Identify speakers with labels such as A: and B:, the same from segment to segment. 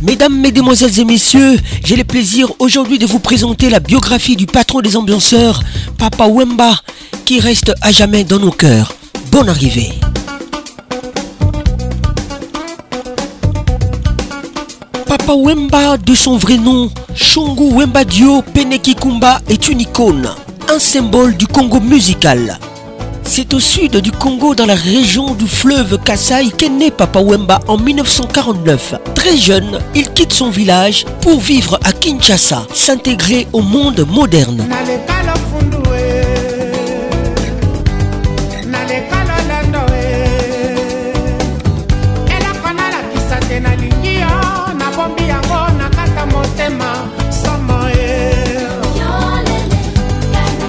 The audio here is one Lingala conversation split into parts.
A: Mesdames, Mesdemoiselles et Messieurs, j'ai le plaisir aujourd'hui de vous présenter la biographie du patron des ambianceurs, Papa Wemba, qui reste à jamais dans nos cœurs. Bonne arrivée. Papa Wemba, de son vrai nom, Shongu Wemba Dio Penekikumba, est une icône, un symbole du Congo musical. C'est au sud du Congo, dans la région du fleuve Kassai, qu'est né Papa Wemba en 1949. Très jeune, il quitte son village pour vivre à Kinshasa, s'intégrer au monde moderne.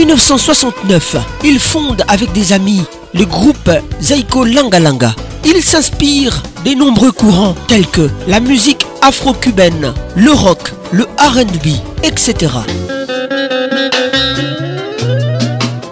A: 1969, il fonde avec des amis le groupe Zaiko Langalanga. Il s'inspire des nombreux courants tels que la musique afro-cubaine, le rock, le RB, etc.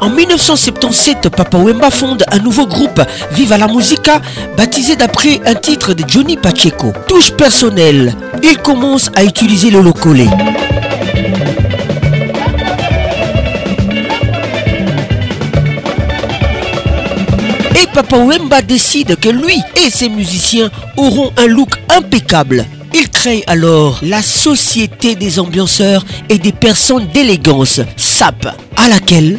A: En 1977, Papa Wemba fonde un nouveau groupe, Viva la Musica, baptisé d'après un titre de Johnny Pacheco. Touche personnelle, il commence à utiliser le locolé. Et Papa Wemba décide que lui et ses musiciens auront un look impeccable. Il crée alors la Société des ambianceurs et des personnes d'élégance, SAP, à laquelle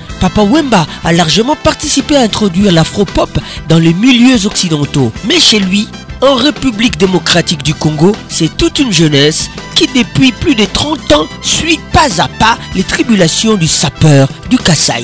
B: Papa
A: Wemba
C: a largement participé à introduire l'afro-pop dans les milieux occidentaux. Mais chez lui, en République démocratique du Congo, c'est toute une jeunesse qui depuis plus de 30 ans suit pas à pas les tribulations du sapeur du
A: Kassai.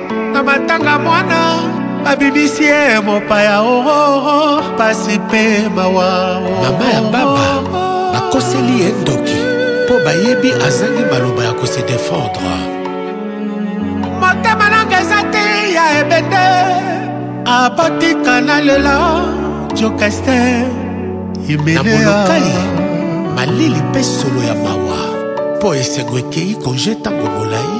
A: na matanga mwana babimisi ye mopaya ororo pasi mpe mawa mama ya baba bakoseli ye ndoki mpo bayebi azangi maloba ya kose defendre motema nanga eza te ya
C: ebende abotika na lela
D: jokeste imeneamonokai malili mpe solo ya mawa mpo esengo ekei konje ntango molai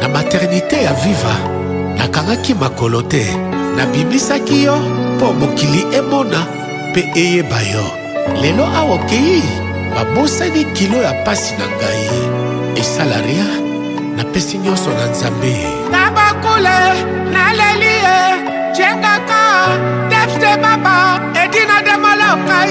C: Na
D: maternite ya Viva, nakangaki makolo te. Nabimisaki yo mpo mokili emona mpe eyeba yo. Lelo awa okei, babosani kilo ya pasi na ngai. Esala ria, napesi nyonso na Nzambe.
C: Tabakule, naleli ye, jengaka, depste baba, edina de molokai.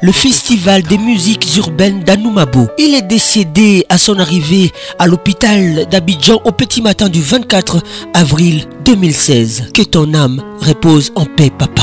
A: le festival des musiques urbaines d'Anoumabo. Il est décédé à son arrivée à l'hôpital d'Abidjan au petit matin du 24 avril 2016. Que ton âme repose en paix, papa.